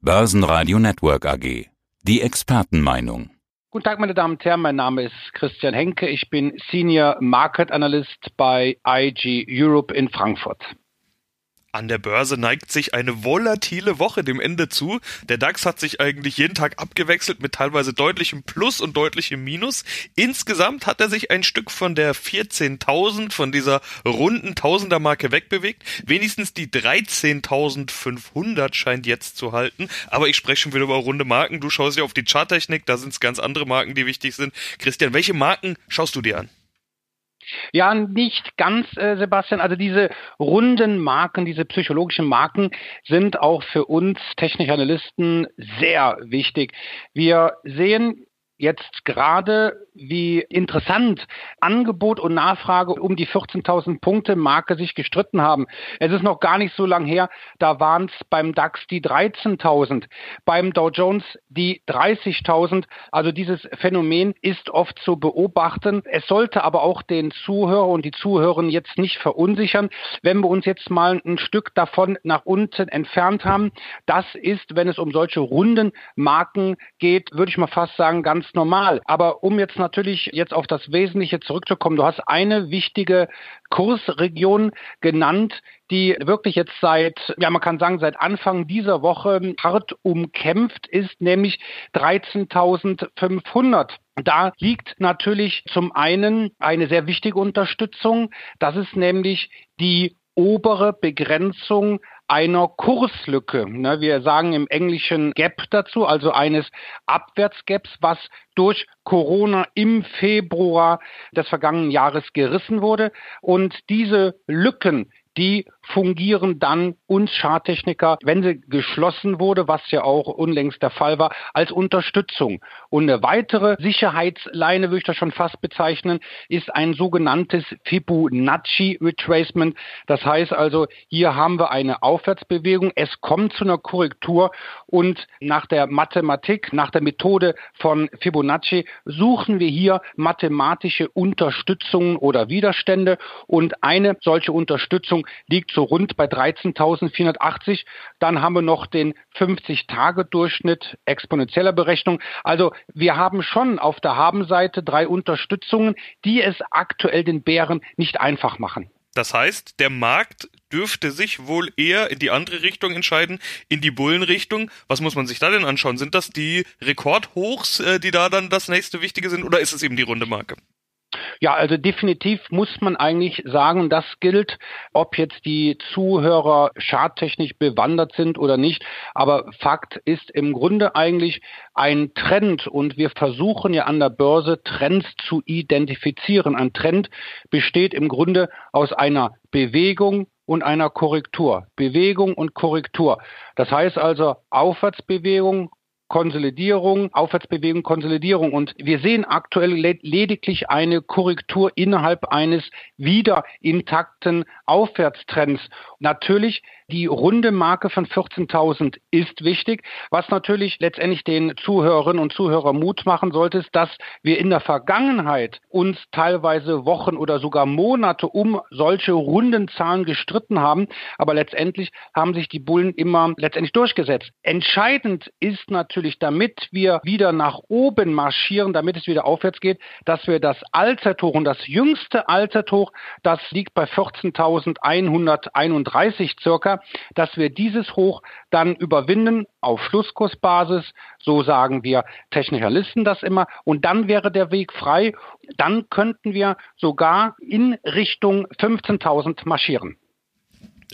Börsenradio Network AG. Die Expertenmeinung. Guten Tag, meine Damen und Herren. Mein Name ist Christian Henke. Ich bin Senior Market Analyst bei IG Europe in Frankfurt. An der Börse neigt sich eine volatile Woche dem Ende zu. Der DAX hat sich eigentlich jeden Tag abgewechselt mit teilweise deutlichem Plus und deutlichem Minus. Insgesamt hat er sich ein Stück von der 14.000, von dieser runden Tausender-Marke wegbewegt. Wenigstens die 13.500 scheint jetzt zu halten. Aber ich spreche schon wieder über runde Marken. Du schaust ja auf die Charttechnik, da sind es ganz andere Marken, die wichtig sind. Christian, welche Marken schaust du dir an? Ja, nicht ganz, äh, Sebastian. Also diese runden Marken, diese psychologischen Marken sind auch für uns technische Analysten sehr wichtig. Wir sehen jetzt gerade, wie interessant Angebot und Nachfrage um die 14.000 Punkte Marke sich gestritten haben. Es ist noch gar nicht so lang her, da waren es beim DAX die 13.000, beim Dow Jones die 30.000. Also dieses Phänomen ist oft zu beobachten. Es sollte aber auch den Zuhörer und die Zuhörer jetzt nicht verunsichern, wenn wir uns jetzt mal ein Stück davon nach unten entfernt haben. Das ist, wenn es um solche runden Marken geht, würde ich mal fast sagen, ganz normal. Aber um jetzt natürlich jetzt auf das Wesentliche zurückzukommen, du hast eine wichtige Kursregion genannt, die wirklich jetzt seit, ja, man kann sagen, seit Anfang dieser Woche hart umkämpft ist, nämlich 13.500. Da liegt natürlich zum einen eine sehr wichtige Unterstützung. Das ist nämlich die obere Begrenzung einer Kurslücke. Ne, wir sagen im Englischen Gap dazu, also eines Abwärtsgaps, was durch Corona im Februar des vergangenen Jahres gerissen wurde. Und diese Lücken, die fungieren dann uns Charttechniker, wenn sie geschlossen wurde, was ja auch unlängst der Fall war, als Unterstützung. Und eine weitere Sicherheitsleine, würde ich das schon fast bezeichnen, ist ein sogenanntes Fibonacci Retracement. Das heißt also, hier haben wir eine Aufwärtsbewegung, es kommt zu einer Korrektur und nach der Mathematik, nach der Methode von Fibonacci suchen wir hier mathematische Unterstützungen oder Widerstände und eine solche Unterstützung liegt so rund bei 13.480. Dann haben wir noch den 50-Tage-Durchschnitt exponentieller Berechnung. Also wir haben schon auf der Habenseite drei Unterstützungen, die es aktuell den Bären nicht einfach machen. Das heißt, der Markt dürfte sich wohl eher in die andere Richtung entscheiden, in die Bullenrichtung. Was muss man sich da denn anschauen? Sind das die Rekordhochs, äh, die da dann das nächste Wichtige sind, oder ist es eben die runde Marke? Ja, also definitiv muss man eigentlich sagen, das gilt, ob jetzt die Zuhörer schadtechnisch bewandert sind oder nicht. Aber Fakt ist im Grunde eigentlich ein Trend und wir versuchen ja an der Börse Trends zu identifizieren. Ein Trend besteht im Grunde aus einer Bewegung und einer Korrektur. Bewegung und Korrektur. Das heißt also Aufwärtsbewegung, Konsolidierung, Aufwärtsbewegung, Konsolidierung. Und wir sehen aktuell lediglich eine Korrektur innerhalb eines wieder intakten Aufwärtstrends. Natürlich die runde Marke von 14.000 ist wichtig. Was natürlich letztendlich den Zuhörerinnen und Zuhörern Mut machen sollte, ist, dass wir in der Vergangenheit uns teilweise Wochen oder sogar Monate um solche runden Zahlen gestritten haben. Aber letztendlich haben sich die Bullen immer letztendlich durchgesetzt. Entscheidend ist natürlich, damit wir wieder nach oben marschieren, damit es wieder aufwärts geht, dass wir das Allzeithoch und das jüngste Allzeithoch, das liegt bei 14.131 circa, dass wir dieses Hoch dann überwinden auf Schlusskursbasis. So sagen wir Technikalisten das immer. Und dann wäre der Weg frei. Dann könnten wir sogar in Richtung 15.000 marschieren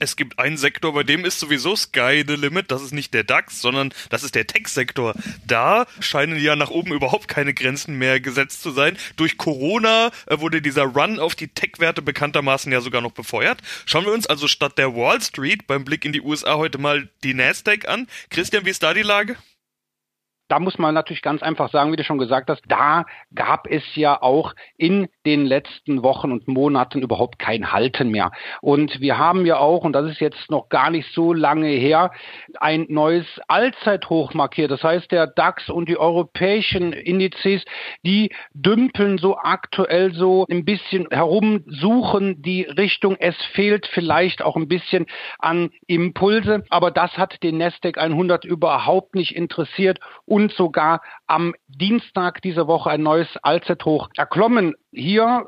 es gibt einen Sektor, bei dem ist sowieso Sky the Limit. Das ist nicht der DAX, sondern das ist der Tech-Sektor. Da scheinen ja nach oben überhaupt keine Grenzen mehr gesetzt zu sein. Durch Corona äh, wurde dieser Run auf die Tech-Werte bekanntermaßen ja sogar noch befeuert. Schauen wir uns also statt der Wall Street beim Blick in die USA heute mal die Nasdaq an. Christian, wie ist da die Lage? Da muss man natürlich ganz einfach sagen, wie du schon gesagt hast, da gab es ja auch in den letzten Wochen und Monaten überhaupt kein Halten mehr. Und wir haben ja auch, und das ist jetzt noch gar nicht so lange her, ein neues Allzeithoch markiert. Das heißt, der DAX und die europäischen Indizes, die dümpeln so aktuell so ein bisschen herum, suchen die Richtung. Es fehlt vielleicht auch ein bisschen an Impulse, aber das hat den Nasdaq 100 überhaupt nicht interessiert und sogar am Dienstag dieser Woche ein neues Allzeithoch erklommen. Hier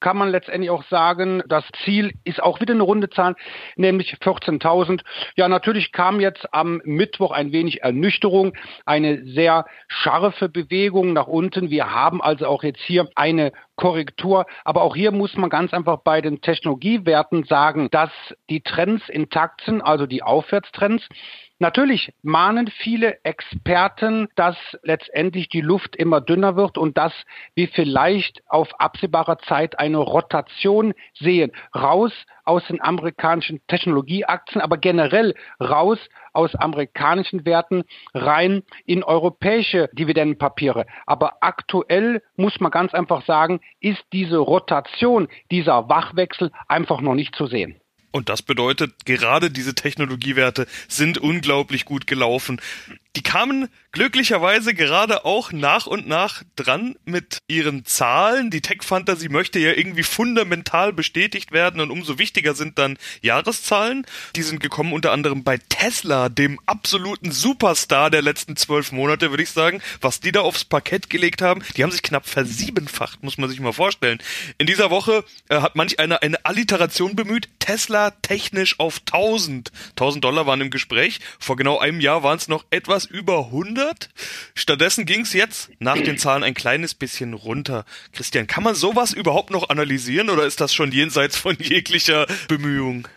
kann man letztendlich auch sagen, das Ziel ist auch wieder eine runde Zahl, nämlich 14.000. Ja, natürlich kam jetzt am Mittwoch ein wenig Ernüchterung, eine sehr scharfe Bewegung nach unten. Wir haben also auch jetzt hier eine Korrektur. Aber auch hier muss man ganz einfach bei den Technologiewerten sagen, dass die Trends intakt sind, also die Aufwärtstrends. Natürlich mahnen viele Experten, dass letztendlich die Luft immer dünner wird und dass wir vielleicht auf absehbarer Zeit eine Rotation sehen. Raus aus den amerikanischen Technologieaktien, aber generell raus aus amerikanischen Werten rein in europäische Dividendenpapiere. Aber aktuell muss man ganz einfach sagen, ist diese Rotation, dieser Wachwechsel einfach noch nicht zu sehen. Und das bedeutet, gerade diese Technologiewerte sind unglaublich gut gelaufen. Die kamen glücklicherweise gerade auch nach und nach dran mit ihren Zahlen. Die Tech-Fantasie möchte ja irgendwie fundamental bestätigt werden und umso wichtiger sind dann Jahreszahlen. Die sind gekommen unter anderem bei Tesla, dem absoluten Superstar der letzten zwölf Monate, würde ich sagen. Was die da aufs Parkett gelegt haben, die haben sich knapp versiebenfacht, muss man sich mal vorstellen. In dieser Woche äh, hat manch einer eine Alliteration bemüht. Tesla technisch auf 1000. 1000 Dollar waren im Gespräch. Vor genau einem Jahr waren es noch etwas über 100. Stattdessen ging es jetzt nach den Zahlen ein kleines bisschen runter. Christian, kann man sowas überhaupt noch analysieren oder ist das schon jenseits von jeglicher Bemühung?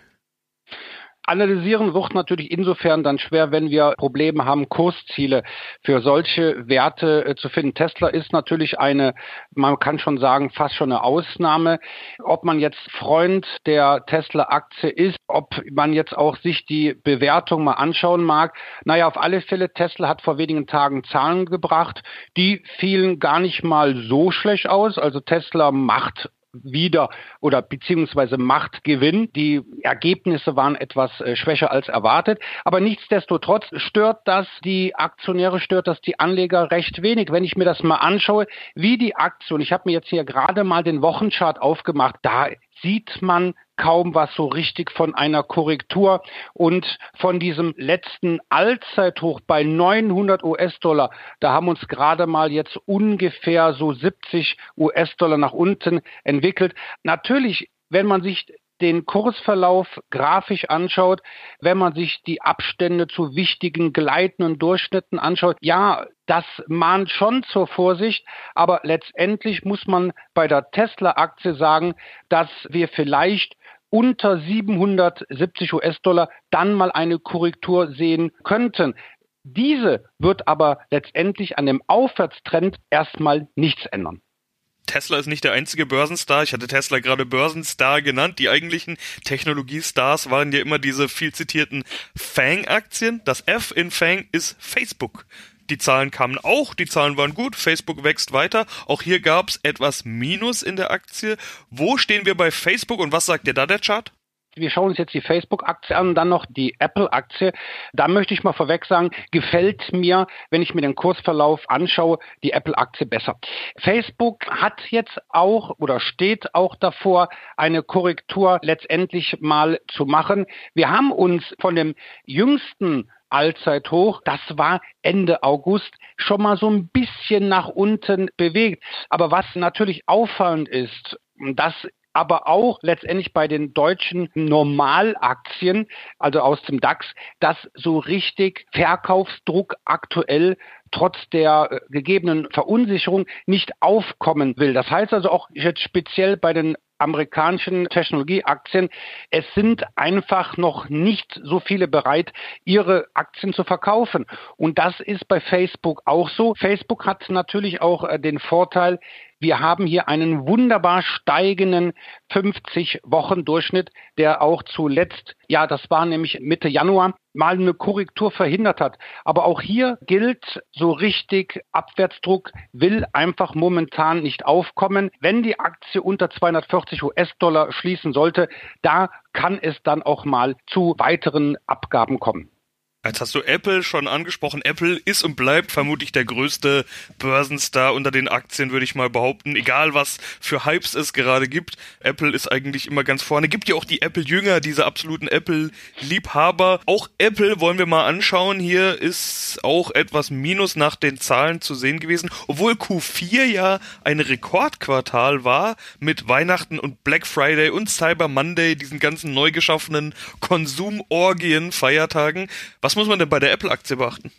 Analysieren wird natürlich insofern dann schwer, wenn wir Probleme haben, Kursziele für solche Werte äh, zu finden. Tesla ist natürlich eine, man kann schon sagen, fast schon eine Ausnahme. Ob man jetzt Freund der Tesla-Aktie ist, ob man jetzt auch sich die Bewertung mal anschauen mag. Naja, auf alle Fälle, Tesla hat vor wenigen Tagen Zahlen gebracht. Die fielen gar nicht mal so schlecht aus. Also Tesla macht wieder oder beziehungsweise Machtgewinn. Die Ergebnisse waren etwas äh, schwächer als erwartet. Aber nichtsdestotrotz stört das die Aktionäre, stört das die Anleger recht wenig. Wenn ich mir das mal anschaue, wie die Aktion, ich habe mir jetzt hier gerade mal den Wochenchart aufgemacht, da sieht man kaum was so richtig von einer Korrektur und von diesem letzten Allzeithoch bei 900 US-Dollar, da haben uns gerade mal jetzt ungefähr so 70 US-Dollar nach unten entwickelt. Natürlich, wenn man sich den Kursverlauf grafisch anschaut, wenn man sich die Abstände zu wichtigen gleitenden Durchschnitten anschaut, ja, das mahnt schon zur Vorsicht, aber letztendlich muss man bei der Tesla-Aktie sagen, dass wir vielleicht unter 770 US-Dollar dann mal eine Korrektur sehen könnten. Diese wird aber letztendlich an dem Aufwärtstrend erstmal nichts ändern. Tesla ist nicht der einzige Börsenstar. Ich hatte Tesla gerade Börsenstar genannt. Die eigentlichen Technologiestars waren ja immer diese viel zitierten Fang-Aktien. Das F in Fang ist Facebook. Die Zahlen kamen auch, die Zahlen waren gut, Facebook wächst weiter. Auch hier gab es etwas Minus in der Aktie. Wo stehen wir bei Facebook und was sagt dir da der Chart? Wir schauen uns jetzt die Facebook-Aktie an, dann noch die Apple-Aktie. Da möchte ich mal vorweg sagen, gefällt mir, wenn ich mir den Kursverlauf anschaue, die Apple-Aktie besser. Facebook hat jetzt auch oder steht auch davor, eine Korrektur letztendlich mal zu machen. Wir haben uns von dem jüngsten Allzeithoch. Das war Ende August schon mal so ein bisschen nach unten bewegt. Aber was natürlich auffallend ist, das aber auch letztendlich bei den deutschen Normalaktien, also aus dem DAX, dass so richtig Verkaufsdruck aktuell trotz der äh, gegebenen Verunsicherung nicht aufkommen will. Das heißt also auch jetzt speziell bei den amerikanischen Technologieaktien. Es sind einfach noch nicht so viele bereit, ihre Aktien zu verkaufen. Und das ist bei Facebook auch so. Facebook hat natürlich auch äh, den Vorteil, wir haben hier einen wunderbar steigenden 50-Wochen-Durchschnitt, der auch zuletzt, ja, das war nämlich Mitte Januar, mal eine Korrektur verhindert hat. Aber auch hier gilt, so richtig Abwärtsdruck will einfach momentan nicht aufkommen. Wenn die Aktie unter 240 US-Dollar schließen sollte, da kann es dann auch mal zu weiteren Abgaben kommen. Jetzt hast du Apple schon angesprochen. Apple ist und bleibt vermutlich der größte Börsenstar unter den Aktien, würde ich mal behaupten. Egal was für Hypes es gerade gibt. Apple ist eigentlich immer ganz vorne. Gibt ja auch die Apple-Jünger, diese absoluten Apple-Liebhaber. Auch Apple wollen wir mal anschauen. Hier ist auch etwas Minus nach den Zahlen zu sehen gewesen. Obwohl Q4 ja ein Rekordquartal war mit Weihnachten und Black Friday und Cyber Monday, diesen ganzen neu geschaffenen Konsumorgien, Feiertagen. Was was muss man denn bei der Apple-Aktie beachten?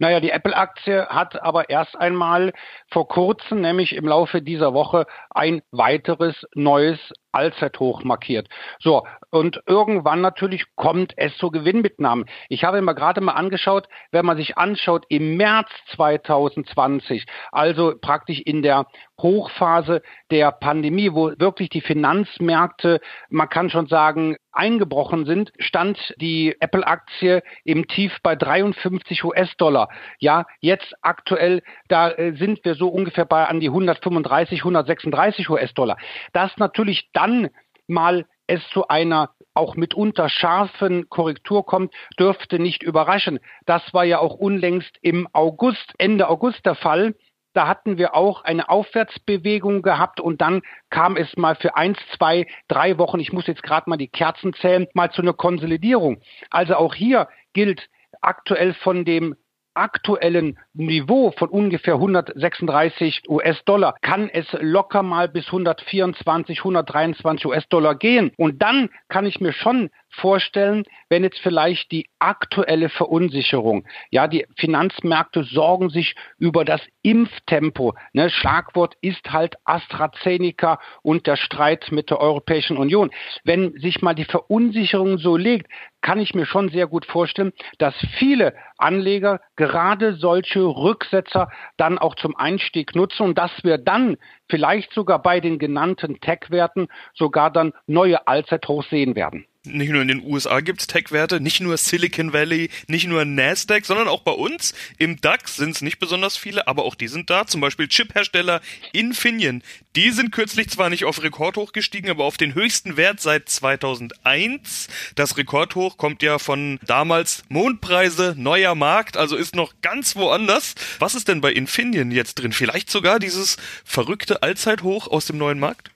Naja, die Apple-Aktie hat aber erst einmal vor kurzem, nämlich im Laufe dieser Woche, ein weiteres neues Allzeithoch markiert. So, und irgendwann natürlich kommt es zu Gewinnmitnahmen. Ich habe mir gerade mal angeschaut, wenn man sich anschaut, im März 2020, also praktisch in der Hochphase der Pandemie, wo wirklich die Finanzmärkte, man kann schon sagen, eingebrochen sind, stand die Apple-Aktie im Tief bei 53 US-Dollar. Ja, jetzt aktuell, da äh, sind wir so ungefähr bei an die 135, 136 US-Dollar. Das natürlich dann mal es zu einer auch mitunter scharfen Korrektur kommt, dürfte nicht überraschen. Das war ja auch unlängst im August, Ende August der Fall. Da hatten wir auch eine Aufwärtsbewegung gehabt und dann kam es mal für eins, zwei, drei Wochen, ich muss jetzt gerade mal die Kerzen zählen, mal zu einer Konsolidierung. Also auch hier gilt aktuell von dem aktuellen Niveau von ungefähr 136 US-Dollar kann es locker mal bis 124, 123 US-Dollar gehen. Und dann kann ich mir schon vorstellen, wenn jetzt vielleicht die aktuelle Verunsicherung, ja, die Finanzmärkte sorgen sich über das Impftempo. Ne? Schlagwort ist halt AstraZeneca und der Streit mit der Europäischen Union. Wenn sich mal die Verunsicherung so legt, kann ich mir schon sehr gut vorstellen, dass viele Anleger gerade solche Rücksetzer dann auch zum Einstieg nutzen und dass wir dann vielleicht sogar bei den genannten Tech-Werten sogar dann neue Allzeithochs sehen werden nicht nur in den USA gibt's Tech-Werte, nicht nur Silicon Valley, nicht nur Nasdaq, sondern auch bei uns im DAX sind es nicht besonders viele, aber auch die sind da. Zum Beispiel Chip-Hersteller Infineon. Die sind kürzlich zwar nicht auf Rekordhoch gestiegen, aber auf den höchsten Wert seit 2001. Das Rekordhoch kommt ja von damals Mondpreise, neuer Markt, also ist noch ganz woanders. Was ist denn bei Infineon jetzt drin? Vielleicht sogar dieses verrückte Allzeithoch aus dem neuen Markt?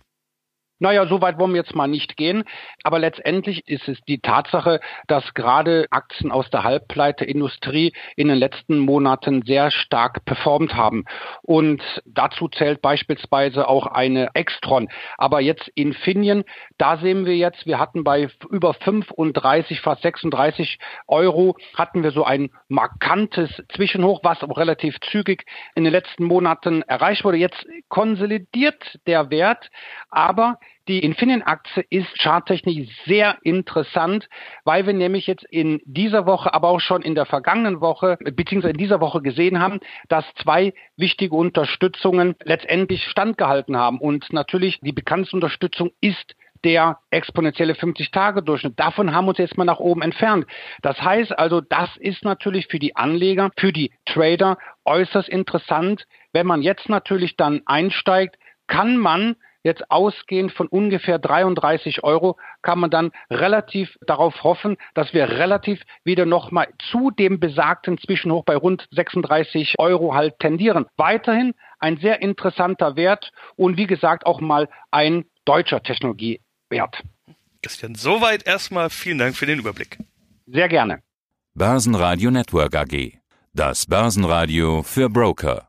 Naja, so weit wollen wir jetzt mal nicht gehen. Aber letztendlich ist es die Tatsache, dass gerade Aktien aus der Halbpleiteindustrie in den letzten Monaten sehr stark performt haben. Und dazu zählt beispielsweise auch eine Extron. Aber jetzt Infineon, da sehen wir jetzt, wir hatten bei über 35, fast 36 Euro, hatten wir so ein markantes Zwischenhoch, was auch relativ zügig in den letzten Monaten erreicht wurde. Jetzt konsolidiert der Wert, aber die Infineon-Aktie ist charttechnisch sehr interessant, weil wir nämlich jetzt in dieser Woche, aber auch schon in der vergangenen Woche, beziehungsweise in dieser Woche gesehen haben, dass zwei wichtige Unterstützungen letztendlich standgehalten haben. Und natürlich die bekannteste Unterstützung ist der exponentielle 50-Tage-Durchschnitt. Davon haben wir uns jetzt mal nach oben entfernt. Das heißt also, das ist natürlich für die Anleger, für die Trader äußerst interessant. Wenn man jetzt natürlich dann einsteigt, kann man jetzt ausgehend von ungefähr 33 Euro kann man dann relativ darauf hoffen, dass wir relativ wieder nochmal zu dem besagten Zwischenhoch bei rund 36 Euro halt tendieren. Weiterhin ein sehr interessanter Wert und wie gesagt auch mal ein deutscher Technologiewert. Christian, soweit erstmal vielen Dank für den Überblick. Sehr gerne. Börsenradio Network AG. Das Börsenradio für Broker.